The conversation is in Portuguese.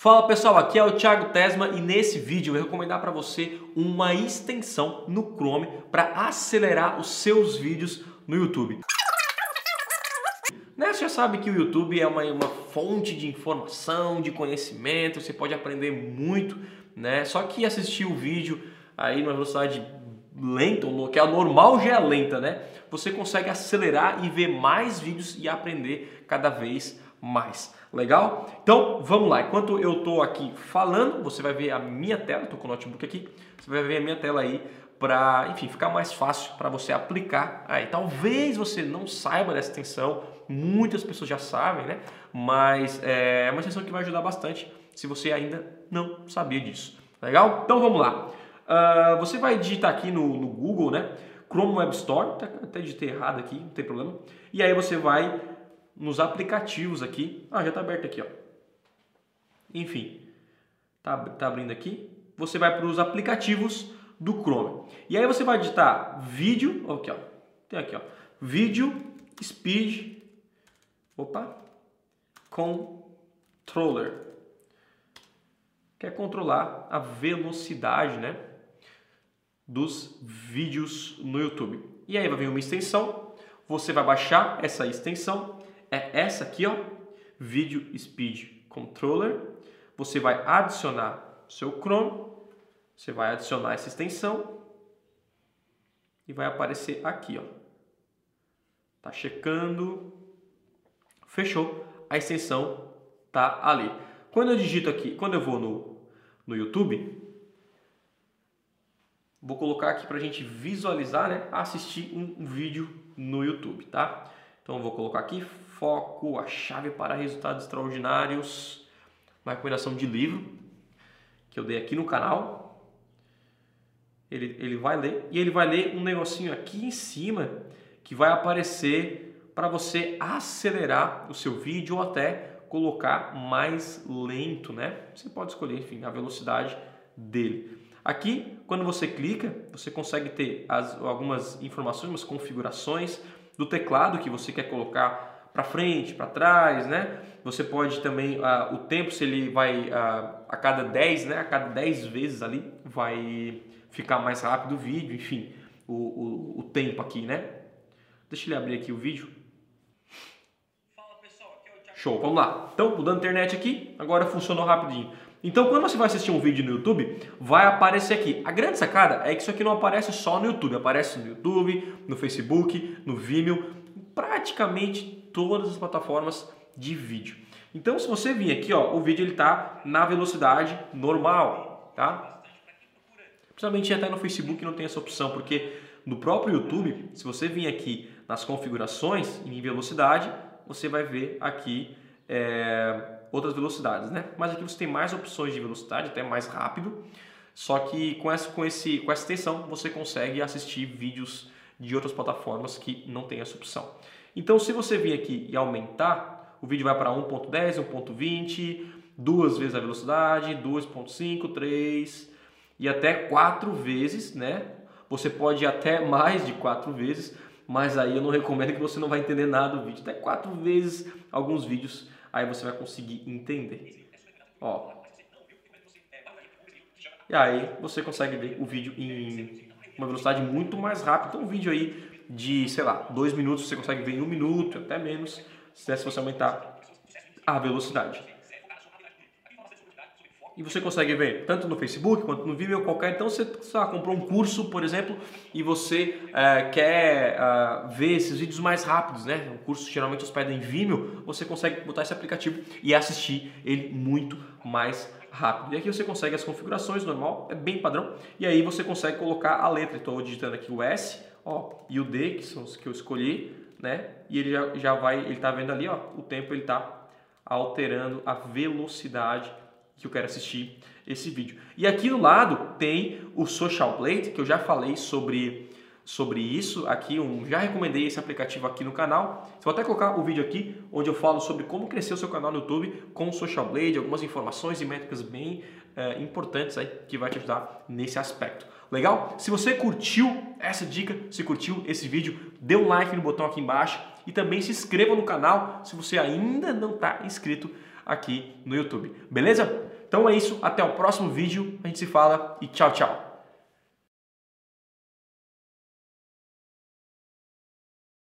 Fala pessoal, aqui é o Thiago Tesma e nesse vídeo eu vou recomendar para você uma extensão no Chrome para acelerar os seus vídeos no YouTube. Né, você já sabe que o YouTube é uma, uma fonte de informação, de conhecimento, você pode aprender muito, né? Só que assistir o vídeo aí numa velocidade lenta, que é normal já é lenta, né? Você consegue acelerar e ver mais vídeos e aprender cada vez mais mais. Legal? Então vamos lá. Enquanto eu estou aqui falando, você vai ver a minha tela. Estou com o notebook aqui. Você vai ver a minha tela aí para, enfim, ficar mais fácil para você aplicar. Aí, talvez você não saiba dessa extensão. Muitas pessoas já sabem, né? Mas é uma extensão que vai ajudar bastante se você ainda não sabia disso. Legal? Então vamos lá. Uh, você vai digitar aqui no, no Google, né? Chrome Web Store, até digitei errado aqui, não tem problema. E aí você vai nos aplicativos aqui. Ah, já está aberto aqui, ó. Enfim, tá, tá abrindo aqui. Você vai para os aplicativos do Chrome. E aí você vai digitar vídeo, aqui, ó. Tem aqui, ó. Vídeo Speed. Opa. Controller. Quer controlar a velocidade, né? Dos vídeos no YouTube. E aí vai vir uma extensão. Você vai baixar essa extensão é essa aqui, ó, Video Speed Controller. Você vai adicionar seu Chrome, você vai adicionar essa extensão e vai aparecer aqui, ó. Tá checando. Fechou. A extensão tá ali. Quando eu digito aqui, quando eu vou no, no YouTube, vou colocar aqui para a gente visualizar, né? Assistir um vídeo no YouTube, tá? Então eu vou colocar aqui foco, a chave para resultados extraordinários, uma recomendação de livro que eu dei aqui no canal. Ele, ele vai ler e ele vai ler um negocinho aqui em cima que vai aparecer para você acelerar o seu vídeo ou até colocar mais lento, né? Você pode escolher, enfim, a velocidade dele. Aqui, quando você clica, você consegue ter as, algumas informações, algumas configurações do teclado que você quer colocar para frente, para trás, né? Você pode também, uh, o tempo, se ele vai uh, a cada 10, né? A cada 10 vezes ali vai ficar mais rápido o vídeo, enfim, o, o, o tempo aqui, né? Deixa ele abrir aqui o vídeo. Show, vamos lá. Então, mudando a internet aqui, agora funcionou rapidinho. Então, quando você vai assistir um vídeo no YouTube, vai aparecer aqui. A grande sacada é que isso aqui não aparece só no YouTube, aparece no YouTube, no Facebook, no Vimeo, praticamente todas as plataformas de vídeo. Então, se você vir aqui, ó, o vídeo ele tá na velocidade normal, tá? Principalmente até no Facebook não tem essa opção, porque no próprio YouTube, se você vir aqui nas configurações em velocidade, você vai ver aqui é, outras velocidades, né? Mas aqui você tem mais opções de velocidade, até mais rápido. Só que com essa, com esse, com essa extensão você consegue assistir vídeos de outras plataformas que não tem essa opção. Então, se você vir aqui e aumentar, o vídeo vai para 1.10, 1.20, duas vezes a velocidade, 2.5, 3 e até quatro vezes, né? Você pode ir até mais de quatro vezes, mas aí eu não recomendo que você não vai entender nada do vídeo. Até quatro vezes alguns vídeos aí você vai conseguir entender. Ó. E aí você consegue ver o vídeo em uma velocidade muito mais rápida. Então um vídeo aí de, sei lá, dois minutos você consegue ver em um minuto, até menos, se você aumentar a velocidade. E você consegue ver tanto no Facebook quanto no Vimeo, qualquer. Então você lá, comprou um curso, por exemplo, e você é, quer é, ver esses vídeos mais rápidos, né? O curso geralmente hospeda em Vimeo, você consegue botar esse aplicativo e assistir ele muito mais rápido. E aqui você consegue as configurações normal, é bem padrão. E aí você consegue colocar a letra. Estou digitando aqui o S, ó, e o D, que são os que eu escolhi, né? E ele já, já vai, ele está vendo ali, ó, o tempo ele está alterando a velocidade que eu quero assistir esse vídeo. E aqui do lado tem o Social Plate, que eu já falei sobre, sobre isso aqui, um, já recomendei esse aplicativo aqui no canal. Vou até colocar o vídeo aqui, onde eu falo sobre como crescer o seu canal no YouTube com o Social Blade, algumas informações e métricas bem é, importantes aí que vai te ajudar nesse aspecto. Legal? Se você curtiu essa dica, se curtiu esse vídeo, dê um like no botão aqui embaixo e também se inscreva no canal se você ainda não está inscrito aqui no YouTube. Beleza? Então é isso, até o próximo vídeo, a gente se fala e tchau, tchau.